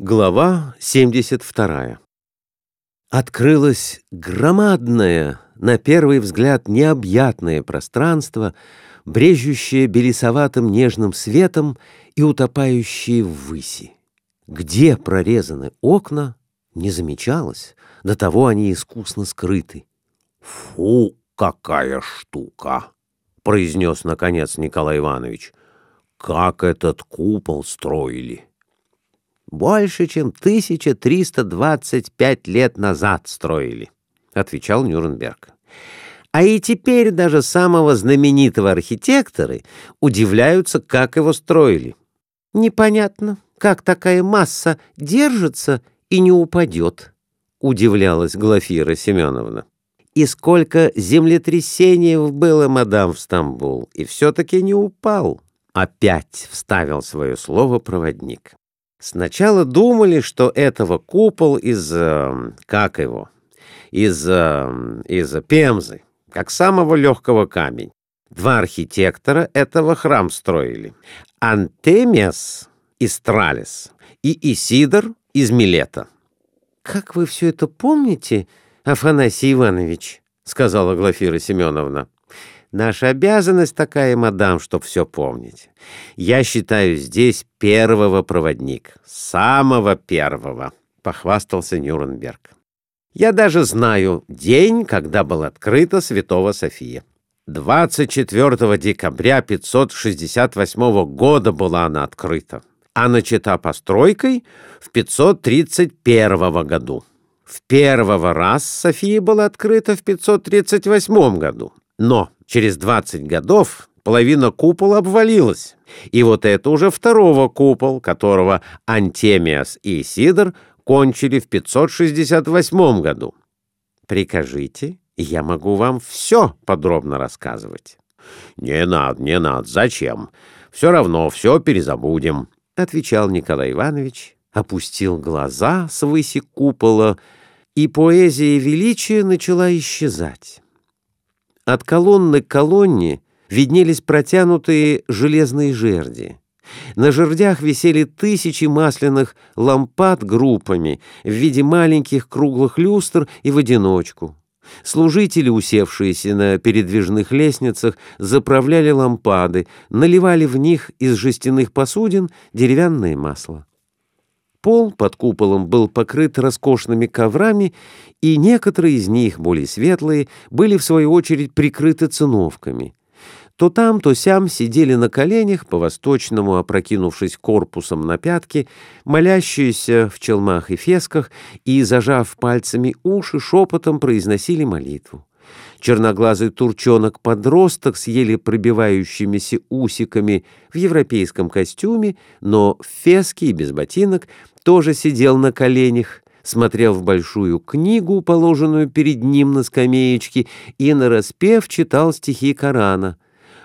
Глава 72 Открылось громадное, на первый взгляд необъятное пространство, брежущее белесоватым нежным светом и утопающее в выси. Где прорезаны окна, не замечалось, до того они искусно скрыты. «Фу, какая штука!» — произнес, наконец, Николай Иванович. «Как этот купол строили!» Больше, чем 1325 лет назад строили, — отвечал Нюрнберг. А и теперь даже самого знаменитого архитекторы удивляются, как его строили. Непонятно, как такая масса держится и не упадет, — удивлялась Глафира Семеновна. И сколько землетрясений было, мадам, в Стамбул, и все-таки не упал. Опять вставил свое слово проводник. Сначала думали, что этого купол из... Э, как его? Из... Э, из Пемзы, как самого легкого камень. Два архитектора этого храм строили. Антемиас из Тралис и Исидор из Милета. «Как вы все это помните, Афанасий Иванович?» — сказала Глафира Семеновна. Наша обязанность такая, мадам, чтоб все помнить. Я считаю здесь первого проводник, самого первого, — похвастался Нюрнберг. Я даже знаю день, когда была открыта Святого София. 24 декабря 568 года была она открыта, а начата постройкой в 531 году. В первого раз София была открыта в 538 году, но через 20 годов половина купола обвалилась, и вот это уже второго купол, которого Антемиас и Сидор кончили в 568 году. Прикажите, я могу вам все подробно рассказывать. — Не надо, не надо, зачем? Все равно все перезабудем, — отвечал Николай Иванович, опустил глаза с выси купола, и поэзия величия начала исчезать. От колонны к колонне виднелись протянутые железные жерди. На жердях висели тысячи масляных лампад группами в виде маленьких круглых люстр и в одиночку. Служители, усевшиеся на передвижных лестницах, заправляли лампады, наливали в них из жестяных посудин деревянное масло. Пол под куполом был покрыт роскошными коврами, и некоторые из них, более светлые, были, в свою очередь, прикрыты циновками. То там, то сям сидели на коленях, по-восточному опрокинувшись корпусом на пятки, молящиеся в челмах и фесках, и, зажав пальцами уши, шепотом произносили молитву. Черноглазый турчонок-подросток с еле пробивающимися усиками в европейском костюме, но в феске и без ботинок, тоже сидел на коленях, смотрел в большую книгу, положенную перед ним на скамеечке, и нараспев читал стихи Корана.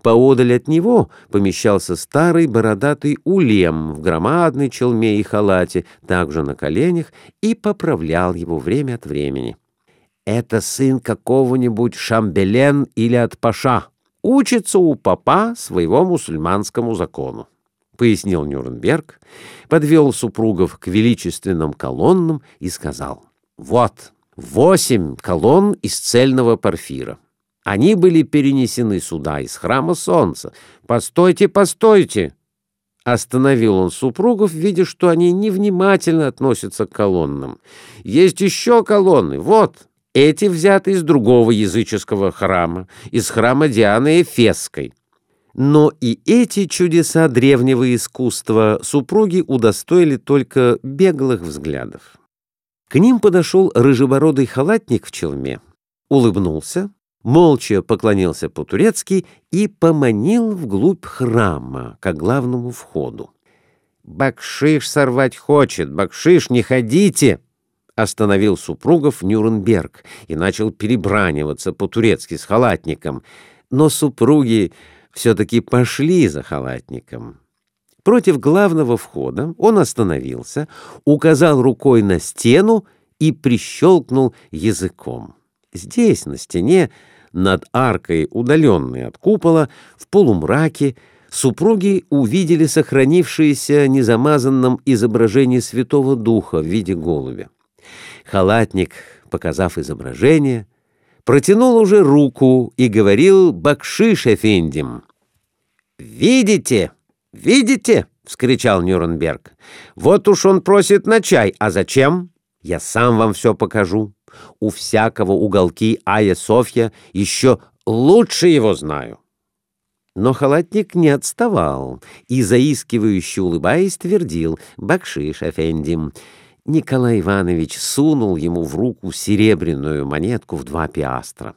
Поодаль от него помещался старый бородатый улем в громадной челме и халате, также на коленях, и поправлял его время от времени это сын какого-нибудь Шамбелен или от Паша. Учится у папа своего мусульманскому закону. Пояснил Нюрнберг, подвел супругов к величественным колоннам и сказал, «Вот, восемь колонн из цельного порфира. Они были перенесены сюда, из храма солнца. Постойте, постойте!» Остановил он супругов, видя, что они невнимательно относятся к колоннам. «Есть еще колонны, вот!» Эти взяты из другого языческого храма, из храма Дианы Эфесской. Но и эти чудеса древнего искусства супруги удостоили только беглых взглядов. К ним подошел рыжебородый халатник в челме, улыбнулся, молча поклонился по-турецки и поманил вглубь храма, к главному входу. «Бакшиш сорвать хочет! Бакшиш, не ходите!» Остановил супругов Нюрнберг и начал перебраниваться по-турецки с халатником, но супруги все-таки пошли за халатником. Против главного входа он остановился, указал рукой на стену и прищелкнул языком. Здесь, на стене, над аркой, удаленной от купола, в полумраке, супруги увидели сохранившееся незамазанном изображение Святого Духа в виде голубя. Халатник, показав изображение, протянул уже руку и говорил «Бакшиш, Эфиндим». «Видите? Видите?» — вскричал Нюрнберг. «Вот уж он просит на чай. А зачем? Я сам вам все покажу. У всякого уголки Ая Софья еще лучше его знаю». Но халатник не отставал и, заискивающе улыбаясь, твердил «Бакшиш, Эфендим». Николай Иванович сунул ему в руку серебряную монетку в два пиастра.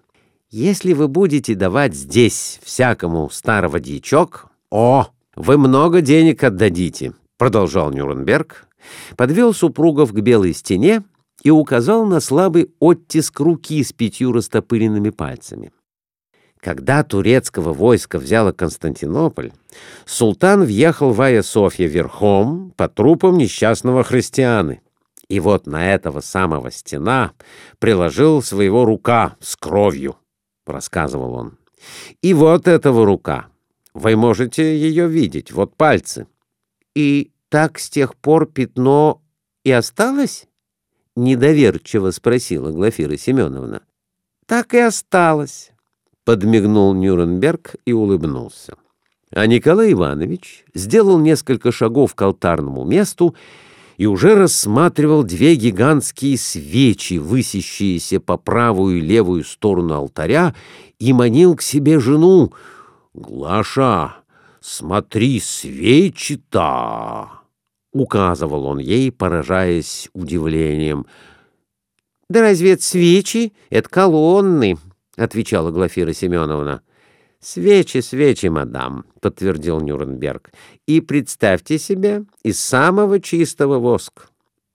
«Если вы будете давать здесь всякому старого дьячок, о, вы много денег отдадите», — продолжал Нюрнберг, подвел супругов к белой стене и указал на слабый оттиск руки с пятью растопыренными пальцами. Когда турецкого войска взяло Константинополь, султан въехал в Айя-Софья верхом по трупам несчастного христианы. И вот на этого самого стена приложил своего рука с кровью, — рассказывал он. И вот этого рука. Вы можете ее видеть, вот пальцы. И так с тех пор пятно и осталось? — недоверчиво спросила Глафира Семеновна. — Так и осталось, — подмигнул Нюрнберг и улыбнулся. А Николай Иванович сделал несколько шагов к алтарному месту и уже рассматривал две гигантские свечи, высящиеся по правую и левую сторону алтаря, и манил к себе жену. «Глаша, смотри, свечи-то!» — указывал он ей, поражаясь удивлением. «Да разве это свечи? Это колонны!» — отвечала Глафира Семеновна. «Свечи, свечи, мадам», — подтвердил Нюрнберг. «И представьте себе, из самого чистого воска».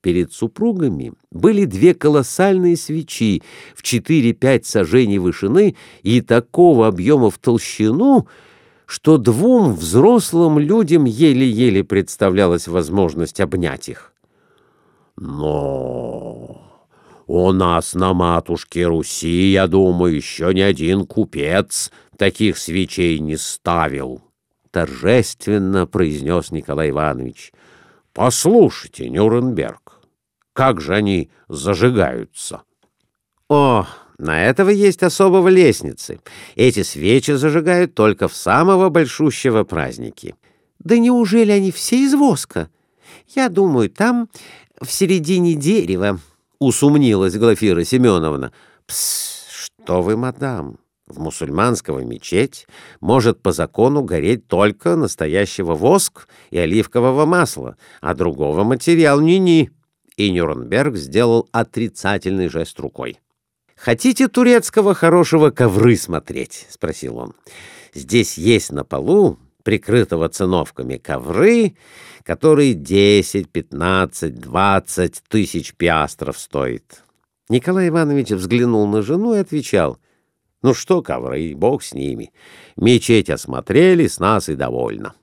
Перед супругами были две колоссальные свечи в 4-5 сажений вышины и такого объема в толщину, что двум взрослым людям еле-еле представлялась возможность обнять их. «Но у нас на матушке Руси, я думаю, еще ни один купец таких свечей не ставил, — торжественно произнес Николай Иванович. — Послушайте, Нюрнберг, как же они зажигаются? — О, на этого есть особого лестницы. Эти свечи зажигают только в самого большущего праздники. — Да неужели они все из воска? Я думаю, там в середине дерева, — усомнилась Глафира Семеновна. — Пс, что вы, мадам! В мусульманского мечеть может по закону гореть только настоящего воск и оливкового масла, а другого материал ни-ни. И Нюрнберг сделал отрицательный жест рукой. «Хотите турецкого хорошего ковры смотреть?» — спросил он. «Здесь есть на полу, прикрытого циновками, ковры, которые 10, 15, 20 тысяч пиастров стоят». Николай Иванович взглянул на жену и отвечал — ну что ковры, бог с ними. Мечеть осмотрели, с нас и довольно.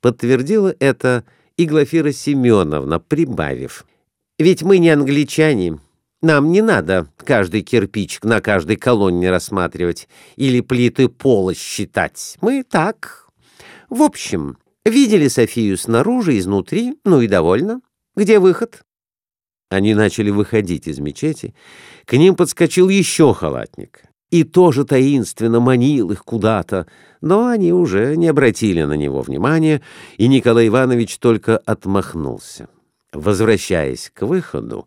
Подтвердила это и Глафира Семеновна, прибавив. Ведь мы не англичане. Нам не надо каждый кирпичик на каждой колонне рассматривать или плиты пола считать. Мы так. В общем, видели Софию снаружи, изнутри, ну и довольно. Где выход? Они начали выходить из мечети. К ним подскочил еще халатник и тоже таинственно манил их куда-то, но они уже не обратили на него внимания, и Николай Иванович только отмахнулся. Возвращаясь к выходу,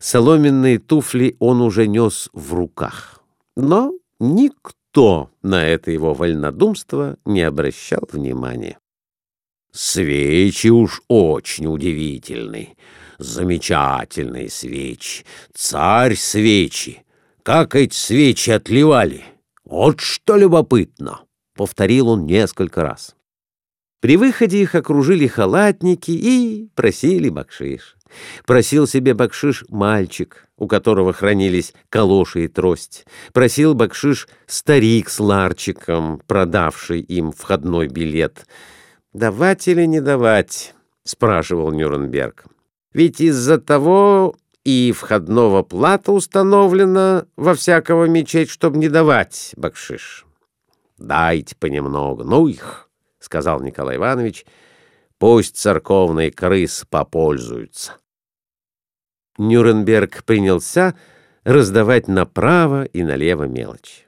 соломенные туфли он уже нес в руках. Но никто на это его вольнодумство не обращал внимания. «Свечи уж очень удивительны, замечательные свечи, царь свечи!» Как эти свечи отливали! Вот что любопытно!» — повторил он несколько раз. При выходе их окружили халатники и просили бакшиш. Просил себе бакшиш мальчик, у которого хранились калоши и трость. Просил бакшиш старик с ларчиком, продавший им входной билет. «Давать или не давать?» — спрашивал Нюрнберг. «Ведь из-за того и входного плата установлено во всякого мечеть, чтобы не давать бакшиш. «Дайте понемногу, ну их», — сказал Николай Иванович, — «пусть церковные крысы попользуются». Нюрнберг принялся раздавать направо и налево мелочь.